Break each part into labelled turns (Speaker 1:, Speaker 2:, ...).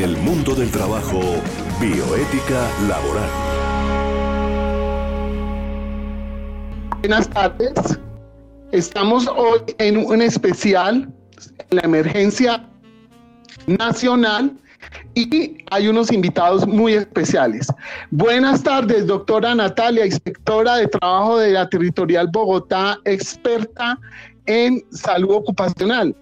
Speaker 1: El mundo del trabajo, bioética laboral.
Speaker 2: Buenas tardes. Estamos hoy en un especial, la emergencia nacional, y hay unos invitados muy especiales. Buenas tardes, doctora Natalia, inspectora de trabajo de la Territorial Bogotá, experta en salud ocupacional.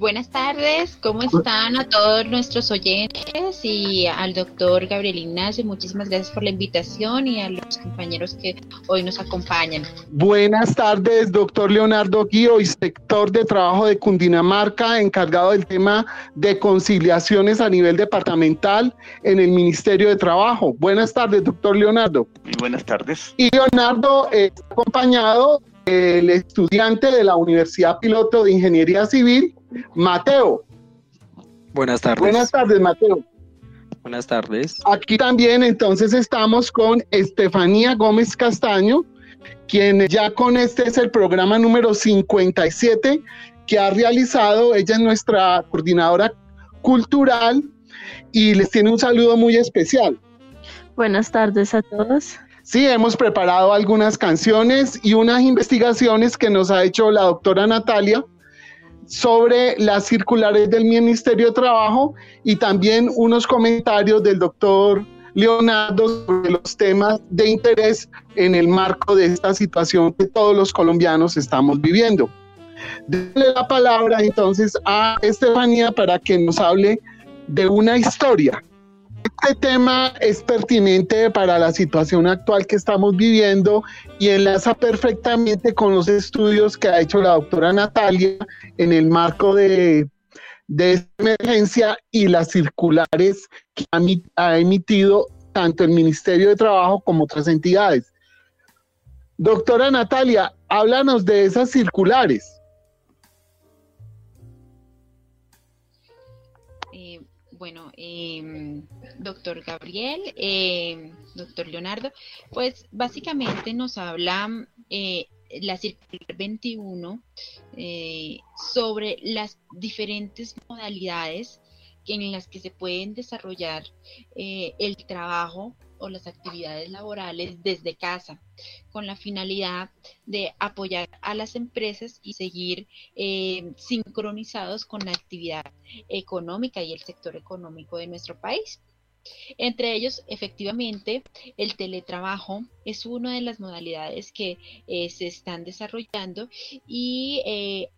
Speaker 3: Buenas tardes, ¿cómo están a todos nuestros oyentes y al doctor Gabriel Ignacio? Muchísimas gracias por la invitación y a los compañeros que hoy nos acompañan.
Speaker 2: Buenas tardes, doctor Leonardo Guío, inspector de trabajo de Cundinamarca, encargado del tema de conciliaciones a nivel departamental en el Ministerio de Trabajo. Buenas tardes, doctor Leonardo.
Speaker 4: Muy buenas tardes.
Speaker 2: Y Leonardo está acompañado del estudiante de la Universidad Piloto de Ingeniería Civil, Mateo.
Speaker 5: Buenas tardes.
Speaker 2: Buenas tardes, Mateo.
Speaker 5: Buenas tardes.
Speaker 2: Aquí también entonces estamos con Estefanía Gómez Castaño, quien ya con este es el programa número 57 que ha realizado. Ella es nuestra coordinadora cultural y les tiene un saludo muy especial.
Speaker 6: Buenas tardes a todos.
Speaker 2: Sí, hemos preparado algunas canciones y unas investigaciones que nos ha hecho la doctora Natalia sobre las circulares del Ministerio de Trabajo y también unos comentarios del doctor Leonardo sobre los temas de interés en el marco de esta situación que todos los colombianos estamos viviendo. Dale la palabra entonces a Estefanía para que nos hable de una historia este tema es pertinente para la situación actual que estamos viviendo y enlaza perfectamente con los estudios que ha hecho la doctora Natalia en el marco de, de emergencia y las circulares que ha emitido tanto el Ministerio de Trabajo como otras entidades. Doctora Natalia, háblanos de esas circulares.
Speaker 3: Bueno, em, doctor Gabriel, em, doctor Leonardo, pues básicamente nos habla eh, la circular 21 eh, sobre las diferentes modalidades en las que se pueden desarrollar eh, el trabajo o las actividades laborales desde casa, con la finalidad de apoyar a las empresas y seguir eh, sincronizados con la actividad económica y el sector económico de nuestro país. Entre ellos, efectivamente, el teletrabajo es una de las modalidades que eh, se están desarrollando y eh,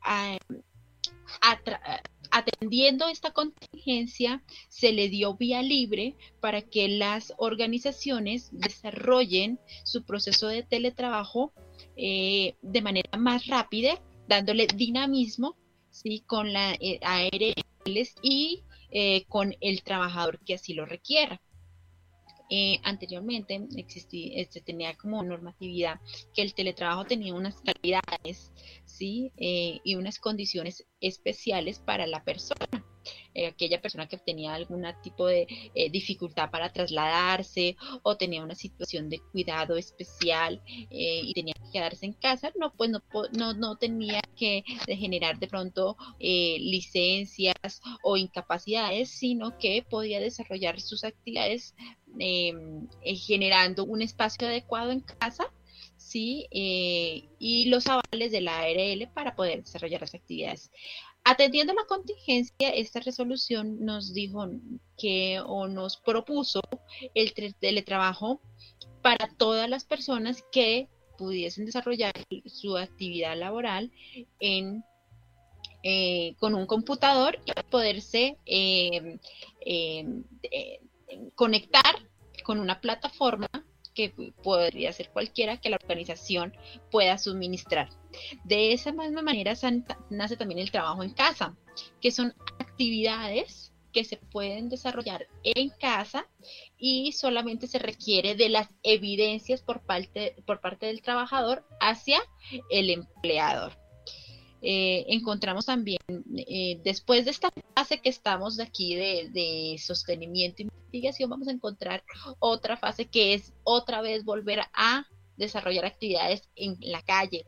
Speaker 3: atendiendo esta contingencia, se le dio vía libre para que las organizaciones desarrollen su proceso de teletrabajo eh, de manera más rápida, dándole dinamismo ¿sí? con la eh, ARLs y eh, con el trabajador que así lo requiera. Eh, anteriormente existía, este, tenía como normatividad que el teletrabajo tenía unas calidades ¿sí? Eh, y unas condiciones especiales para la persona. Eh, aquella persona que tenía algún tipo de dificultad para trasladarse o tenía una situación de cuidado especial y tenía que quedarse en casa, no, pues no, no, no tenía que generar de pronto licencias o incapacidades, sino que podía desarrollar sus actividades em, generando un espacio adecuado en casa ¿sí? y los avales de la ARL para poder desarrollar las actividades. Atendiendo la contingencia, esta resolución nos dijo que o nos propuso el teletrabajo para todas las personas que pudiesen desarrollar su actividad laboral en, eh, con un computador y poderse em, em, eh, conectar con una plataforma que podría ser cualquiera que la organización pueda suministrar. De esa misma manera nace también el trabajo en casa, que son actividades que se pueden desarrollar en casa y solamente se requiere de las evidencias por parte, por parte del trabajador hacia el empleador. Eh, encontramos también, eh, después de esta fase que estamos aquí de, de, sostenimiento y investigación, vamos a encontrar otra fase que es otra vez volver a desarrollar actividades en la calle.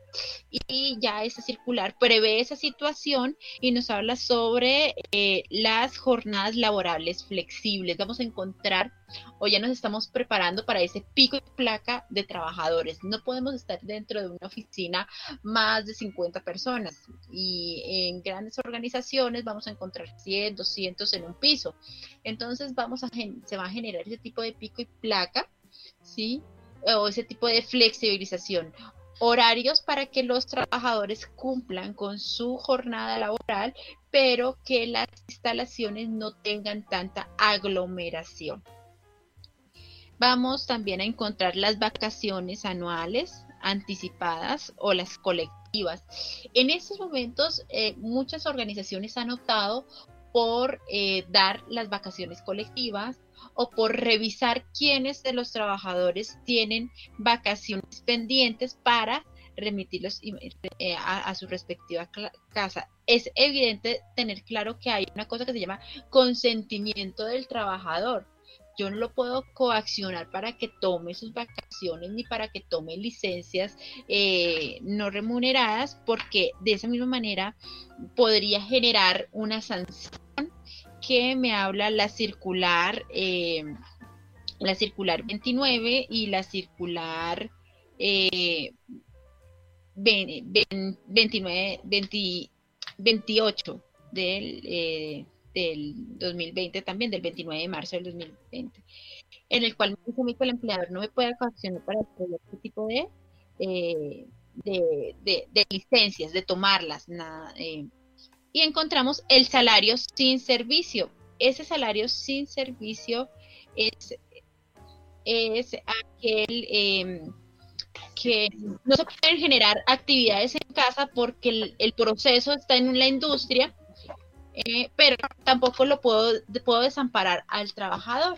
Speaker 3: Y ya ese circular prevé esa situación y nos habla sobre eh, las jornadas laborables flexibles. Vamos a encontrar o ya nos estamos preparando para ese pico y placa de trabajadores. No podemos estar dentro de una oficina más de 50 personas y en grandes organizaciones vamos a encontrar 100, 200 en un piso. Entonces vamos a se va a generar ese tipo de pico y placa, ¿sí? O ese tipo de flexibilización. Horarios para que los trabajadores cumplan con su jornada laboral, pero que las instalaciones no tengan tanta aglomeración. Vamos también a encontrar las vacaciones anuales anticipadas o las colectivas. En estos momentos, eh, muchas organizaciones han optado por eh, dar las vacaciones colectivas o por revisar quiénes de los trabajadores tienen vacaciones pendientes para remitirlos eh, a, su respectiva casa. Es evidente tener claro que hay una cosa que se llama consentimiento del trabajador. Yo no lo puedo coaccionar para que tome sus vacaciones ni para que tome licencias eh, no remuneradas, porque de esa misma manera podría generar una sanción que me habla la circular, eh, la circular 29 y la circular eh, 29, 28 del, eh, del 2020 también, del 29 de marzo del 2020, en el cual me dice que el empleador no me puede coaccionar para este tipo de, eh, de, de, licencias, de tomarlas, nada, eh, y encontramos el salario sin servicio. Ese salario sin servicio es, es aquel em, que no se pueden generar actividades en casa porque el, proceso está en la industria, eh, pero tampoco lo puedo, puedo desamparar al trabajador.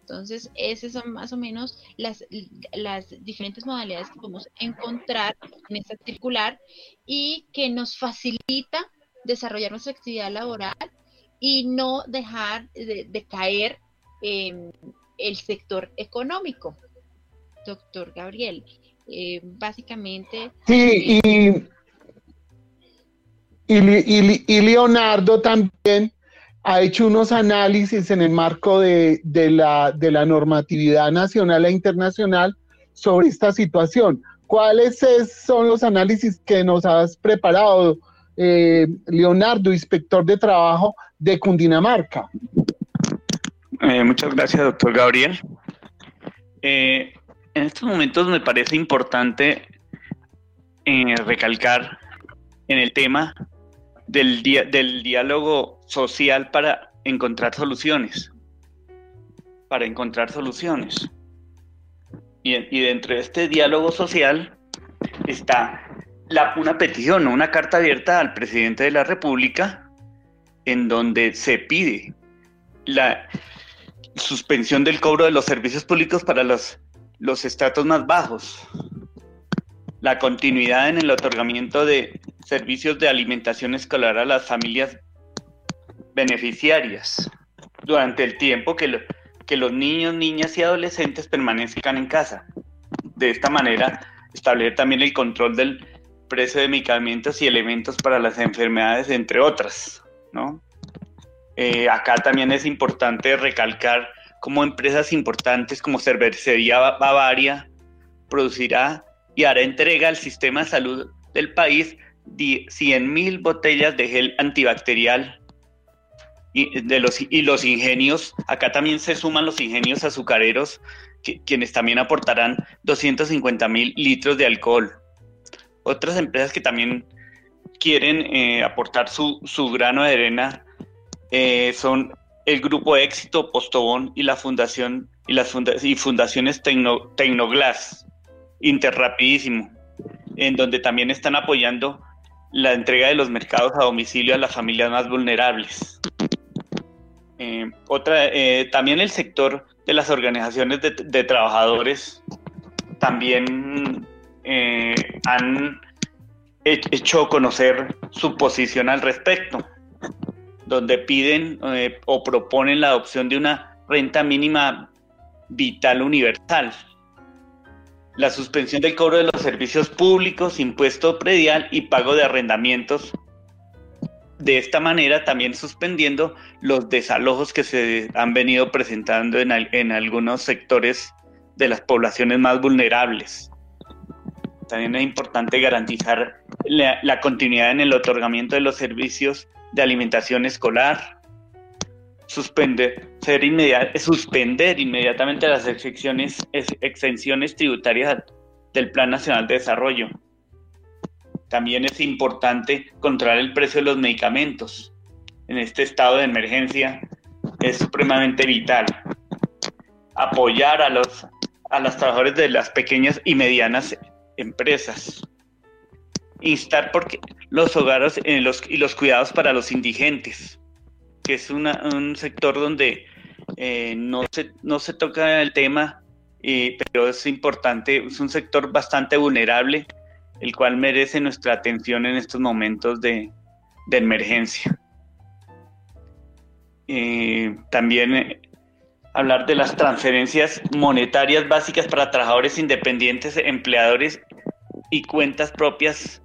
Speaker 3: Entonces, esas son más o menos las, las diferentes modalidades que podemos encontrar en esta circular y que nos facilita desarrollar nuestra actividad laboral y no dejar de, caer en el sector económico. Doctor Gabriel, eh, básicamente...
Speaker 2: Sí,
Speaker 3: eh,
Speaker 2: y, y, Leonardo también ha hecho unos análisis en el marco de, la, de la normatividad nacional e internacional sobre esta situación. ¿Cuáles son los análisis que nos has preparado, eh, Leonardo, inspector de trabajo de Cundinamarca.
Speaker 4: Eh, muchas gracias, doctor Gabriel. Eh, en estos momentos me parece importante recalcar en el tema del, del diálogo social para encontrar soluciones. Para encontrar soluciones. Y, y dentro de este diálogo social está una petición una carta abierta al presidente de la República en donde se pide la suspensión del cobro de los servicios públicos para los, los estratos más bajos, la continuidad en el otorgamiento de servicios de alimentación escolar a las familias beneficiarias durante el tiempo que, que los niños, niñas y adolescentes permanezcan en casa. De esta manera, establecer también el control del precio de medicamentos y elementos para las enfermedades, entre otras, ¿no? Eh, acá también es importante recalcar cómo empresas importantes como Cervecería Bavaria producirá y hará entrega al sistema de salud del país 100.000 botellas de gel antibacterial y, de los, y los ingenios, acá también se suman los ingenios azucareros, quienes también aportarán 250.000 litros de alcohol. Otras empresas que también quieren eh, aportar su, grano de arena eh, son el Grupo Éxito, Postobón y la Fundación y las y fundaciones Tecnoglass, Interrapidísimo, en donde también están apoyando la entrega de los mercados a domicilio a las familias más vulnerables. Eh, otra, también el sector de las organizaciones de, de trabajadores también eh, han hecho conocer su posición al respecto, donde piden eh, o proponen la adopción de una renta mínima vital universal. la suspensión del cobro de los servicios públicos, impuesto predial y pago de arrendamientos. De esta manera también suspendiendo los desalojos que se han venido presentando en, en algunos sectores de las poblaciones más vulnerables. También es importante garantizar la, continuidad en el otorgamiento de los servicios de alimentación escolar, suspender, ser suspender inmediatamente las exenciones, tributarias del Plan Nacional de Desarrollo. También es importante controlar el precio de los medicamentos. En este estado de emergencia es supremamente vital. Apoyar a los, a los trabajadores de las pequeñas y medianas empresas. Instar porque los hogares eh, los, y los cuidados para los indigentes, que es un sector donde eh, no, se, no se toca el tema, pero es importante, es un sector bastante vulnerable, el cual merece nuestra atención en estos momentos de, emergencia. Eh, también hablar de las transferencias monetarias básicas para trabajadores independientes, empleadores y cuentas propias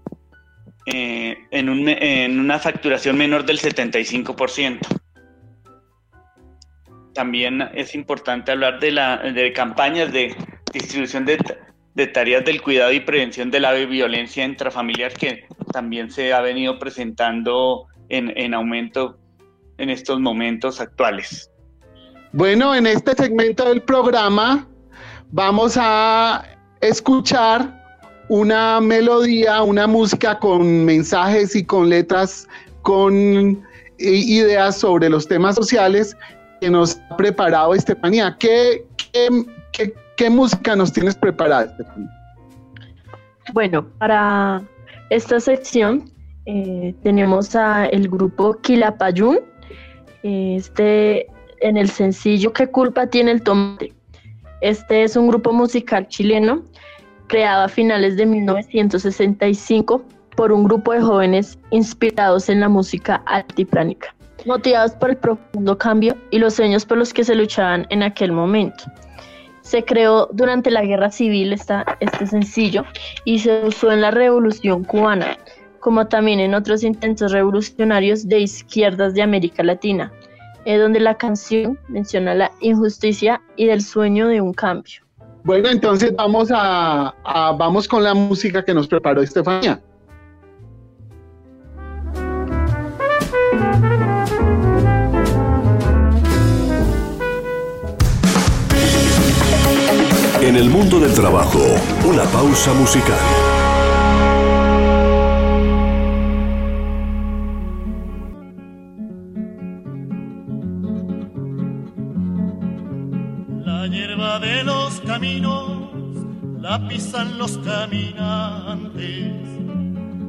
Speaker 4: eh, en, una facturación menor del 75%. También es importante hablar de, la, de campañas de distribución de, tareas del cuidado y prevención de la violencia intrafamiliar que también se ha venido presentando en, en aumento en estos momentos actuales.
Speaker 2: Bueno, en este segmento del programa vamos a escuchar una melodía, una música con mensajes y con letras, con eh, ideas sobre los temas sociales que nos ha preparado Estefanía. ¿Qué, música nos tienes preparada, Estefanía?
Speaker 6: Bueno, para esta sección eh, tenemos a el grupo Quilapayún. Este en el sencillo ¿Qué culpa tiene el tomate? Este es un grupo musical chileno creado a finales de 1965 por un grupo de jóvenes inspirados en la música altiplánica, motivados por el profundo cambio y los sueños por los que se luchaban en aquel momento. Se creó durante la guerra civil esta, este sencillo y se usó en la revolución cubana, como también en otros intentos revolucionarios de izquierdas de América Latina, es donde la canción menciona la injusticia y del sueño de un cambio.
Speaker 2: Bueno, entonces vamos a, vamos con la música que nos preparó Estefanía.
Speaker 1: En el mundo del trabajo, una pausa musical.
Speaker 7: La pisan los caminantes.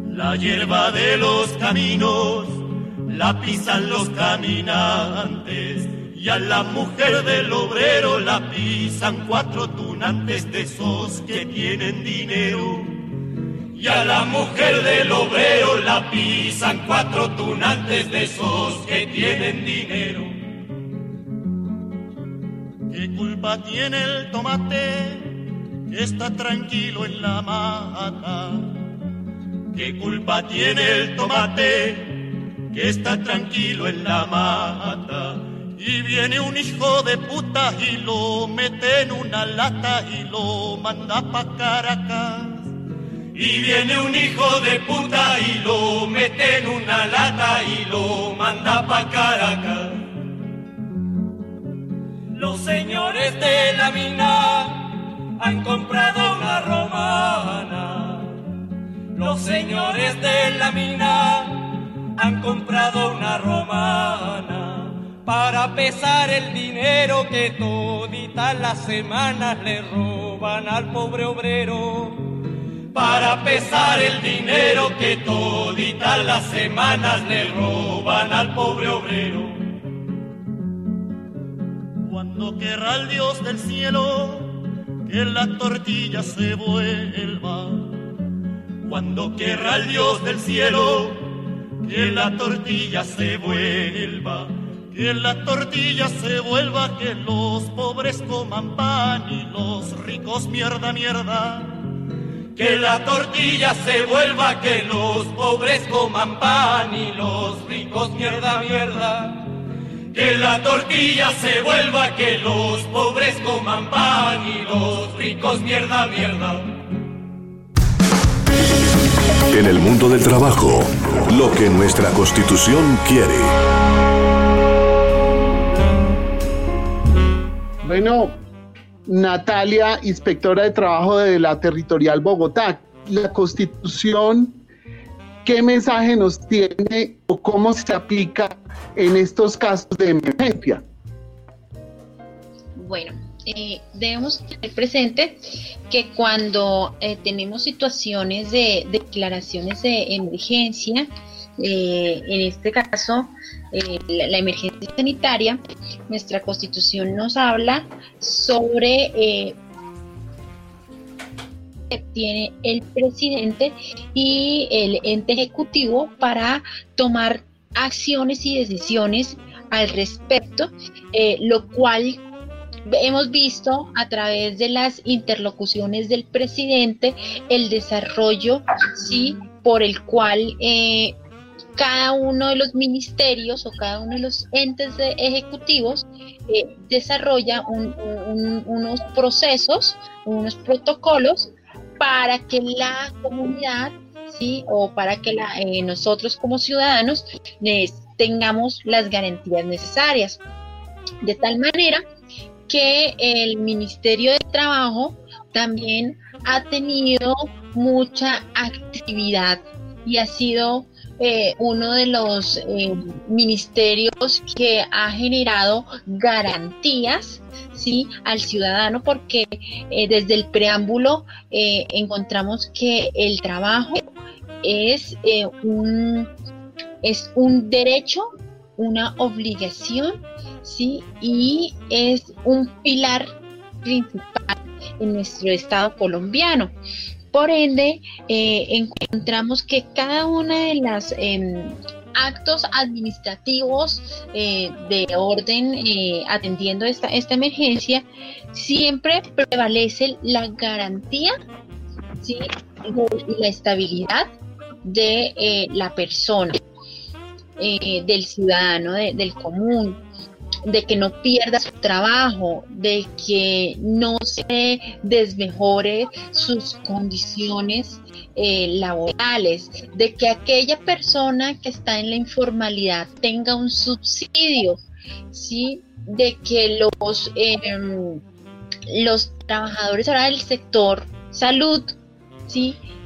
Speaker 7: La hierba de los caminos la pisan los caminantes. Y a la mujer del obrero la pisan cuatro tunantes de esos que tienen dinero. Y a la mujer del obrero la pisan cuatro tunantes de esos que tienen dinero. ¿Qué culpa tiene el tomate que está tranquilo en la mata? ¿Qué culpa tiene el tomate que está tranquilo en la mata? Y viene un hijo de puta y lo mete en una lata y lo manda pa' Caracas. Y viene un hijo de puta y lo mete en una lata y lo manda pa' Caracas. Los señores de la mina han comprado una romana. Los señores de la mina han comprado una romana para pesar el dinero que toditas las semanas le roban al pobre obrero. Para pesar el dinero que toditas las semanas le roban al pobre obrero. Cuando querrá el Dios del cielo que la tortilla se vuelva. Cuando querrá el Dios del cielo que la tortilla se vuelva. Que la tortilla se vuelva, que los pobres coman pan y los ricos mierda, mierda. Que la tortilla se vuelva, que los pobres coman pan y los ricos mierda, mierda. Que la tortilla se vuelva, que los pobres coman pan y los ricos mierda, mierda.
Speaker 1: En el mundo del trabajo, lo que nuestra constitución quiere.
Speaker 2: Bueno, Natalia, inspectora de trabajo de la Territorial Bogotá, la constitución, ¿qué mensaje nos tiene o cómo se aplica en estos casos de emergencia?
Speaker 3: Bueno, eh, debemos tener presente que cuando eh, tenemos situaciones de declaraciones de emergencia, eh, en este caso la, la, emergencia sanitaria, nuestra constitución nos habla sobre que tiene el presidente y el ente ejecutivo para tomar acciones y decisiones al respecto, lo cual hemos visto a través de las interlocuciones del presidente el desarrollo, sí, por el cual eh, cada uno de los ministerios o cada uno de los entes de ejecutivos eh, desarrolla unos procesos, unos protocolos para que la comunidad, sí, o para que la, eh, nosotros como ciudadanos tengamos las garantías necesarias. De tal manera que el Ministerio de Trabajo también ha tenido mucha actividad y ha sido eh, uno de los eh, ministerios que ha generado garantías ¿sí? al ciudadano porque eh, desde el preámbulo encontramos que el trabajo es, un, es un derecho, una obligación ¿sí? Y es un pilar principal en nuestro Estado colombiano. Por ende, eh, encontramos que cada una de las em, actos administrativos eh, de orden eh, atendiendo esta, esta emergencia, siempre prevalece la garantía ¿sí? y la estabilidad de la persona, del ciudadano, del común de que no pierda su trabajo, de que no se desmejore sus condiciones eh, laborales, de que aquella persona que está en la informalidad tenga un subsidio, ¿sí? de que los, em, los trabajadores ahora del sector salud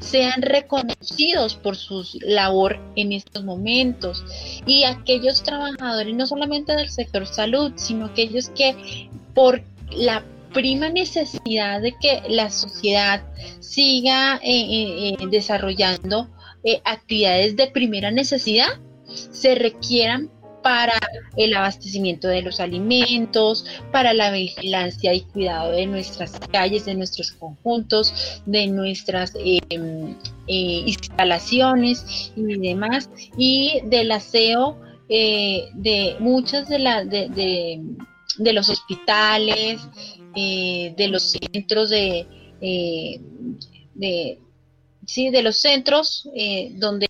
Speaker 3: sean reconocidos por su labor en estos momentos. Y aquellos trabajadores no solamente del sector salud, sino aquellos que por la prima necesidad de que la sociedad siga eh, eh, eh, desarrollando actividades de primera necesidad, se requieran para el abastecimiento de los alimentos, para la vigilancia y cuidado de nuestras calles, de nuestros conjuntos, de nuestras em, eh, instalaciones y demás, y del aseo eh, de muchas de las de, los hospitales, eh, de los centros de sí, de los centros donde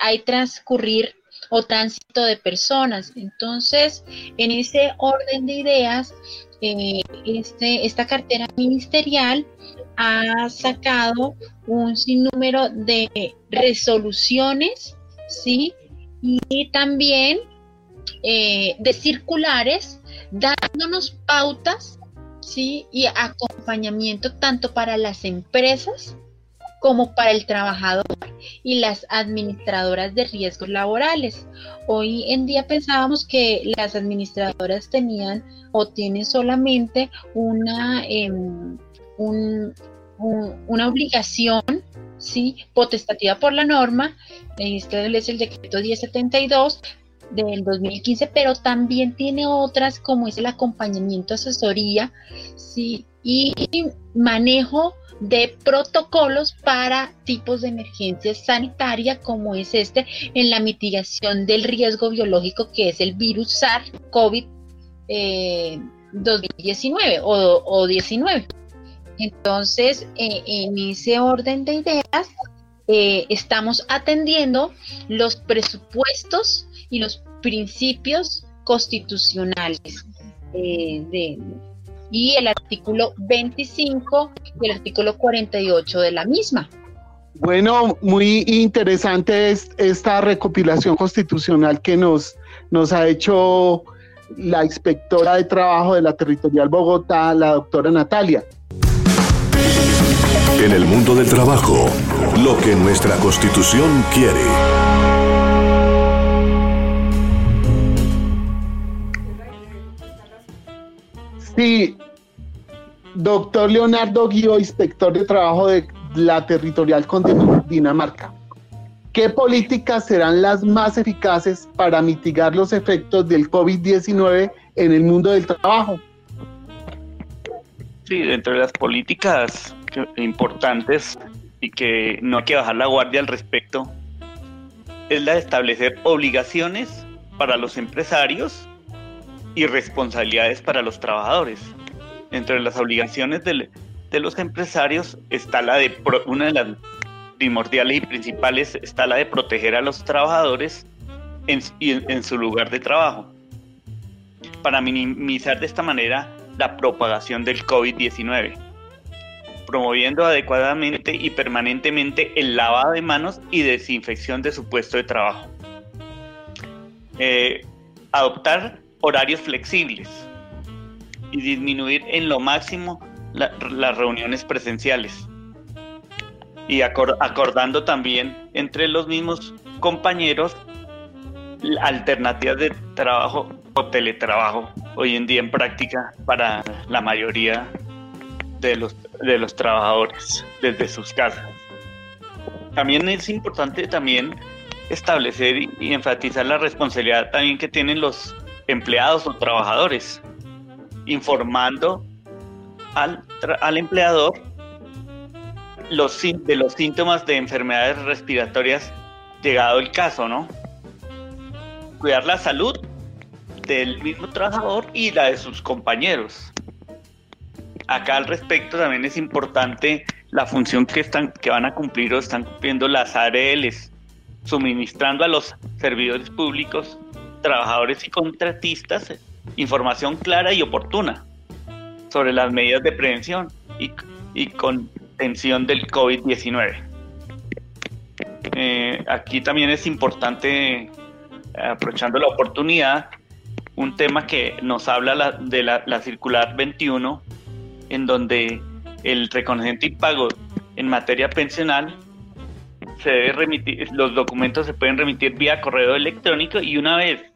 Speaker 3: hay transcurrir o tránsito de personas. Entonces, en ese orden de ideas, eh, este, esta cartera ministerial ha sacado un sinnúmero de resoluciones, ¿sí? Y también eh, de circulares, dándonos pautas, ¿sí? Y acompañamiento tanto para las empresas como para el trabajador y las administradoras de riesgos laborales. Hoy en día pensábamos que las administradoras tenían o tienen solamente una, em, una obligación ¿sí? potestativa por la norma, este es el decreto 1072 del 2015, pero también tiene otras como es el acompañamiento, asesoría, ¿sí? y manejo de protocolos para tipos de emergencia sanitaria como es este en la mitigación del riesgo biológico que es el virus SARS-CoV 2019 eh, o, 19. Entonces, eh, en ese orden de ideas, eh, estamos atendiendo los presupuestos y los principios constitucionales de, y el artículo 25 y el artículo 48 de la misma.
Speaker 2: Bueno, muy interesante es esta recopilación constitucional que nos, nos ha hecho la inspectora de trabajo de la Territorial Bogotá, la doctora Natalia.
Speaker 1: En el mundo del trabajo, lo que nuestra constitución quiere.
Speaker 2: Sí, doctor Leonardo Guío, inspector de trabajo de la Territorial Dinamarca. ¿Qué políticas serán las más eficaces para mitigar los efectos del COVID-19 en el mundo del trabajo?
Speaker 4: Sí, dentro de las políticas importantes y que no hay que bajar la guardia al respecto, es la de establecer obligaciones para los empresarios y responsabilidades para los trabajadores. Entre las obligaciones de, de los empresarios está la de una de las primordiales y principales está la de proteger a los trabajadores en, en su lugar de trabajo, para minimizar de esta manera la propagación del COVID-19, promoviendo adecuadamente y permanentemente el lavado de manos y desinfección de su puesto de trabajo. Eh, adoptar horarios flexibles y disminuir en lo máximo las reuniones presenciales y acordando también entre los mismos compañeros alternativas de trabajo o teletrabajo hoy en día en práctica para la mayoría de los, de los trabajadores desde sus casas. También es importante también establecer y, enfatizar la responsabilidad también que tienen los empleados o trabajadores, informando al, al empleador los, de los síntomas de enfermedades respiratorias llegado el caso, ¿no? Cuidar la salud del mismo trabajador y la de sus compañeros. Acá al respecto también es importante la función que, están, que van a cumplir o están cumpliendo las ARLs, suministrando a los servidores públicos, trabajadores y contratistas información clara y oportuna sobre las medidas de prevención y, y con del COVID-19. Eh, aquí también es importante, aprovechando la oportunidad, un tema que nos habla de la, circular 21, en donde el reconocimiento y pago en materia pensional se debe remitir, los documentos se pueden remitir vía correo electrónico y una vez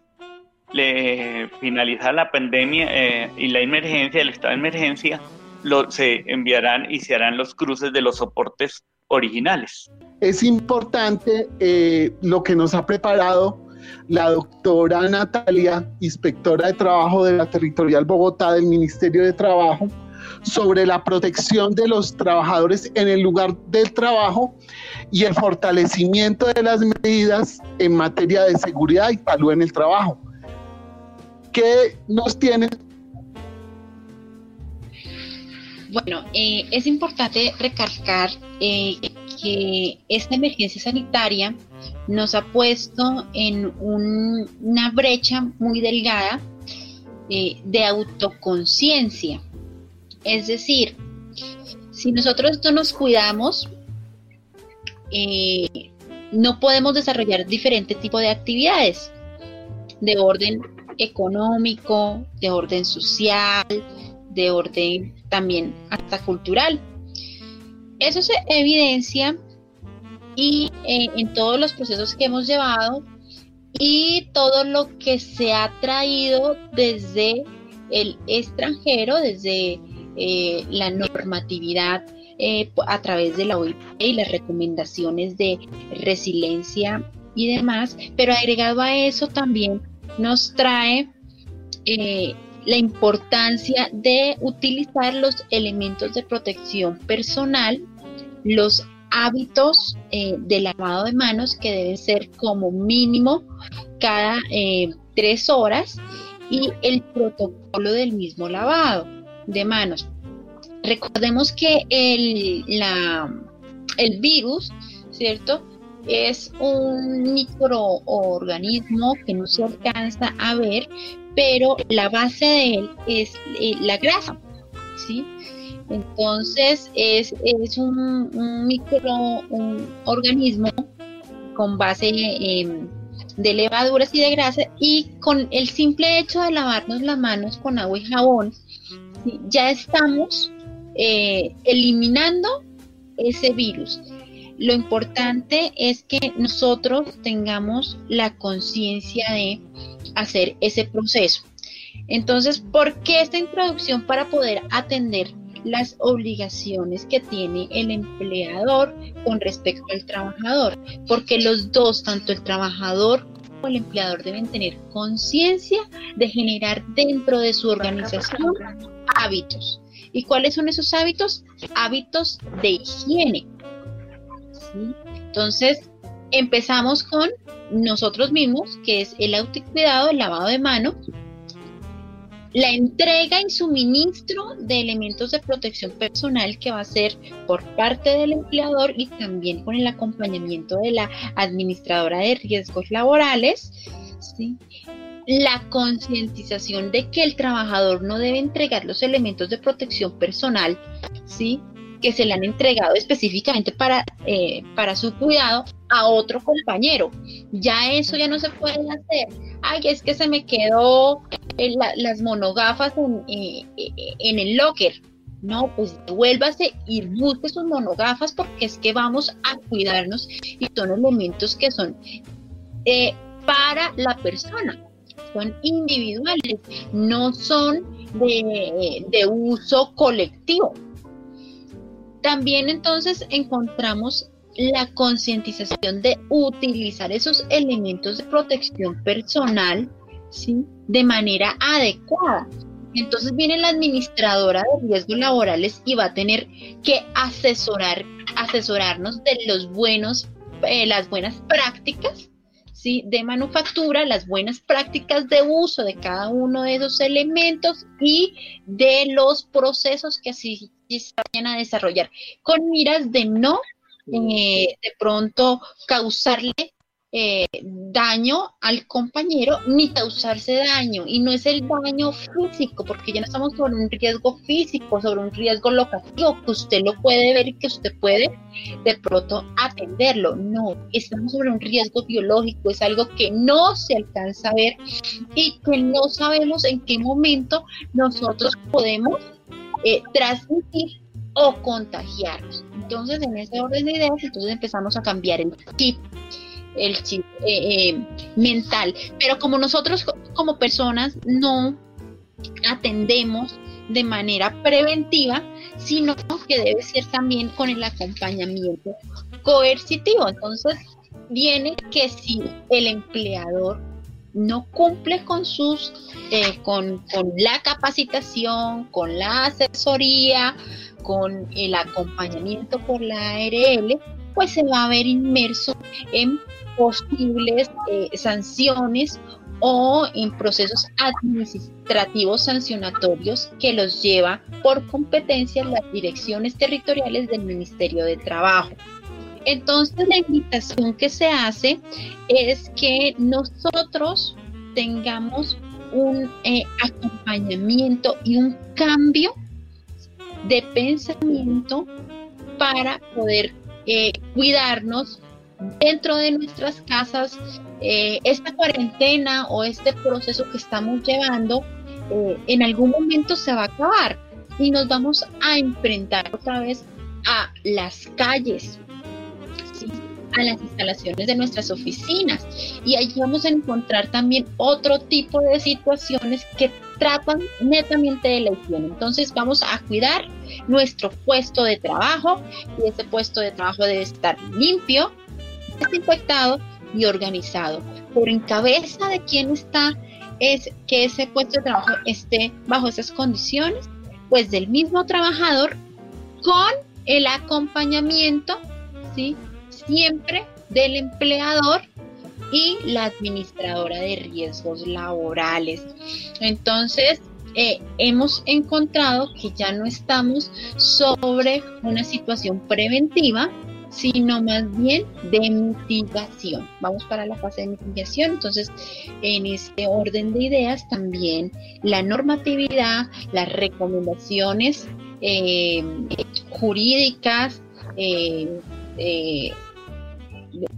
Speaker 4: le finaliza la pandemia eh, y la emergencia, el estado de emergencia, se enviarán y se harán los cruces de los soportes originales.
Speaker 2: Es importante eh, lo que nos ha preparado la doctora Natalia, inspectora de trabajo de la Territorial Bogotá del Ministerio de Trabajo, sobre la protección de los trabajadores en el lugar del trabajo y el fortalecimiento de las medidas en materia de seguridad y salud en el trabajo. ¿Qué nos tienen
Speaker 3: Bueno, eh, es importante recalcar eh, que esta emergencia sanitaria nos ha puesto en una brecha muy delgada eh, de autoconciencia. Es decir, si nosotros no nos cuidamos, no podemos desarrollar diferentes tipos de actividades de orden económico, de orden social, de orden también hasta cultural. Eso se evidencia y eh, en todos los procesos que hemos llevado y todo lo que se ha traído desde el extranjero, desde eh, la normatividad eh, a través de la OIT y las recomendaciones de resiliencia y demás, pero agregado a eso también nos trae la importancia de utilizar los elementos de protección personal, los hábitos eh, de lavado de manos que deben ser como mínimo cada eh, tres horas y el protocolo del mismo lavado de manos. Recordemos que el, la, el virus, ¿cierto? Es un microorganismo que no se alcanza a ver, pero la base de él es eh, la grasa, ¿sí? Entonces es, es un, microorganismo con base de levaduras y de grasa y con el simple hecho de lavarnos las manos con agua y jabón, ya estamos eh, eliminando ese virus. Lo importante es que nosotros tengamos la conciencia de hacer ese proceso. Entonces, ¿por qué esta introducción para poder atender las obligaciones que tiene el empleador con respecto al trabajador? Porque los dos, tanto el trabajador como el empleador, deben tener conciencia de generar dentro de su organización hábitos. ¿Y cuáles son esos hábitos? Hábitos de higiene. Entonces, empezamos con nosotros mismos, que es el autocuidado, el lavado de manos, la entrega y suministro de elementos de protección personal que va a ser por parte del empleador y también con el acompañamiento de la administradora de riesgos laborales. La concientización de que el trabajador no debe entregar los elementos de protección personal, ¿sí? Que se le han entregado específicamente para, eh, para su cuidado a otro compañero. Ya eso ya no se puede hacer. Ay, es que se me quedó eh, las monogafas en, eh, en el locker. No, pues devuélvase y busque sus monogafas porque es que vamos a cuidarnos y son elementos que son para la persona, son individuales, no son de, de uso colectivo. También entonces encontramos la concientización de utilizar esos elementos de protección personal ¿sí? de manera adecuada. Entonces viene la administradora de riesgos laborales y va a tener que asesorar, asesorarnos de los buenos, eh, las buenas prácticas ¿sí? de manufactura, las buenas prácticas de uso de cada uno de esos elementos y de los procesos que así se vayan a desarrollar, con miras de no eh, de pronto causarle eh, daño al compañero ni causarse daño. Y no es el daño físico, porque ya no estamos sobre un riesgo físico, sobre un riesgo locativo, que usted lo puede ver y que usted puede de pronto atenderlo. No, estamos sobre un riesgo biológico, es algo que no se alcanza a ver y que no sabemos en qué momento nosotros podemos eh, transmitir o contagiarnos. Entonces, en ese orden de ideas, entonces empezamos a cambiar el chip, el chip eh, eh, mental. Pero como nosotros como personas no atendemos de manera preventiva, sino que debe ser también con el acompañamiento coercitivo. Entonces, viene que si el empleador no cumple con sus, eh, con, con, la capacitación, con la asesoría, con el acompañamiento por la ARL, pues se va a ver inmerso en posibles eh, sanciones o en procesos administrativos sancionatorios que los lleva por competencia las direcciones territoriales del Ministerio de Trabajo. Entonces la invitación que se hace es que nosotros tengamos un eh, acompañamiento y un cambio de pensamiento para poder eh, cuidarnos dentro de nuestras casas. Eh, esta cuarentena o este proceso que estamos llevando en algún momento se va a acabar y nos vamos a enfrentar otra vez a las calles, a las instalaciones de nuestras oficinas. Y allí vamos a encontrar también otro tipo de situaciones que tratan netamente de la higiene. Entonces vamos a cuidar nuestro puesto de trabajo y ese puesto de trabajo debe estar limpio, desinfectado y organizado. Por en cabeza de quién está es que ese puesto de trabajo esté bajo esas condiciones? Pues del mismo trabajador con el acompañamiento, ¿sí? Siempre del empleador y la administradora de riesgos laborales. Entonces, eh, hemos encontrado que ya no estamos sobre una situación preventiva, sino más bien de mitigación. Vamos para la fase de mitigación. Entonces, en este orden de ideas, también la normatividad, las recomendaciones eh, jurídicas, eh,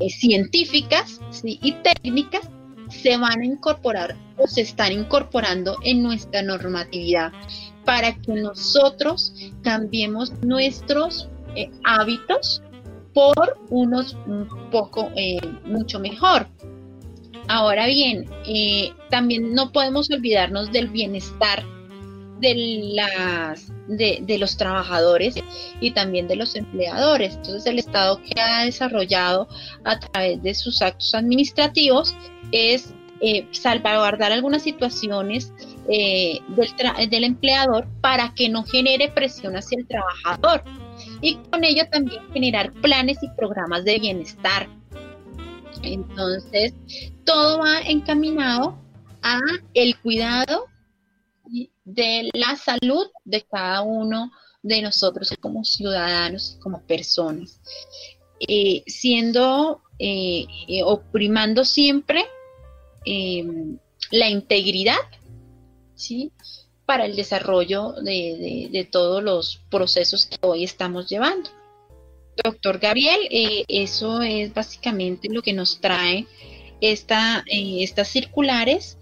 Speaker 3: científicas y técnicas se van a incorporar o se están incorporando en nuestra normatividad para que nosotros cambiemos nuestros eh, hábitos por unos un poco eh, mucho mejor. Ahora bien, eh, también no podemos olvidarnos del bienestar de, las, de, los trabajadores y también de los empleadores. Entonces el Estado que ha desarrollado a través de sus actos administrativos es eh, salvaguardar algunas situaciones eh, del, del empleador para que no genere presión hacia el trabajador y con ello también generar planes y programas de bienestar. Entonces, todo va encaminado a el cuidado de la salud de cada uno de nosotros como ciudadanos, como personas, eh, siendo eh, eh, oprimando siempre em, la integridad, ¿sí? Para el desarrollo de, de, todos los procesos que hoy estamos llevando. Doctor Gabriel, eso es básicamente lo que nos trae esta, estas circulares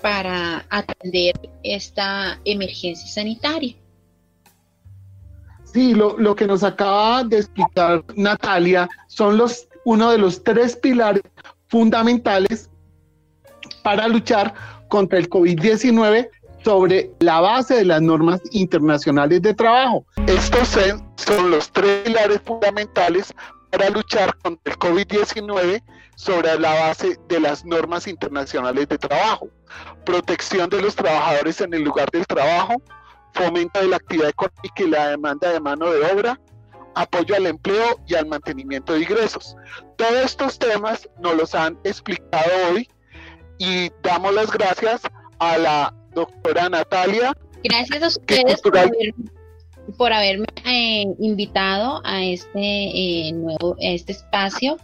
Speaker 3: para atender esta emergencia sanitaria.
Speaker 2: Sí, lo, lo, que nos acaba de explicar Natalia son los, uno de los tres pilares fundamentales para luchar contra el COVID-19 sobre la base de las normas internacionales de trabajo. Estos son los tres pilares fundamentales para luchar contra el COVID-19 sobre la base de las normas internacionales de trabajo, protección de los trabajadores en el lugar del trabajo, fomento de la actividad económica y la demanda de mano de obra, apoyo al empleo y al mantenimiento de ingresos. Todos estos temas nos los han explicado hoy y damos las gracias a la doctora Natalia.
Speaker 3: Gracias a ustedes por, haberme eh, invitado a este eh, nuevo a este espacio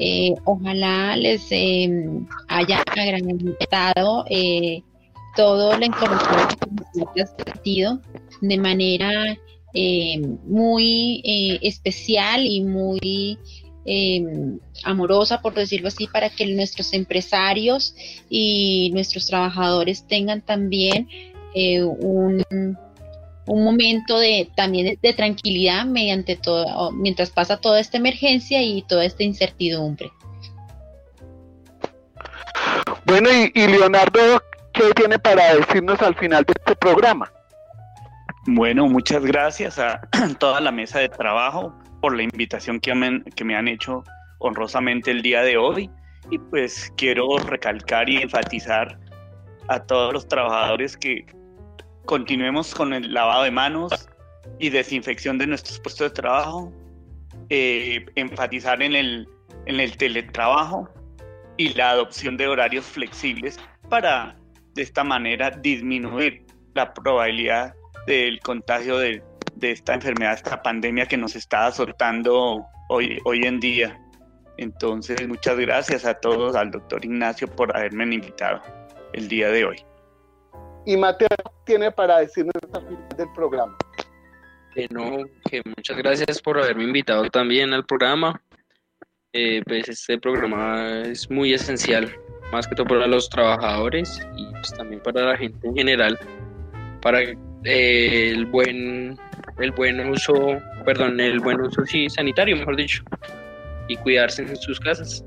Speaker 3: eh, ojalá les em, haya agradecido eh, todo la información que has sentido de manera em, muy eh, especial y muy em, amorosa, por decirlo así, para que nuestros empresarios y nuestros trabajadores tengan también un un momento de también de, tranquilidad mediante todo, mientras pasa toda esta emergencia y toda esta incertidumbre.
Speaker 2: Bueno, y, Leonardo, ¿qué tiene para decirnos al final de este programa?
Speaker 4: Bueno, muchas gracias a toda la mesa de trabajo por la invitación que me, que me han hecho honrosamente el día de hoy. Y pues quiero recalcar y enfatizar a todos los trabajadores que continuemos con el lavado de manos y desinfección de nuestros puestos de trabajo, eh, enfatizar en el, en el teletrabajo y la adopción de horarios flexibles para de esta manera disminuir la probabilidad del contagio de, de esta enfermedad, esta pandemia que nos está azotando hoy, hoy en día. Entonces, muchas gracias a todos, al doctor Ignacio por haberme invitado el día de hoy.
Speaker 2: Y Mateo tiene para decirnos al final del programa.
Speaker 5: Bueno, que muchas gracias por haberme invitado también al programa. Eh, pues este programa es muy esencial, más que todo para los trabajadores y pues también para la gente en general, para eh, el buen el buen uso, perdón, el buen uso sí, sanitario, mejor dicho, y cuidarse en sus casas.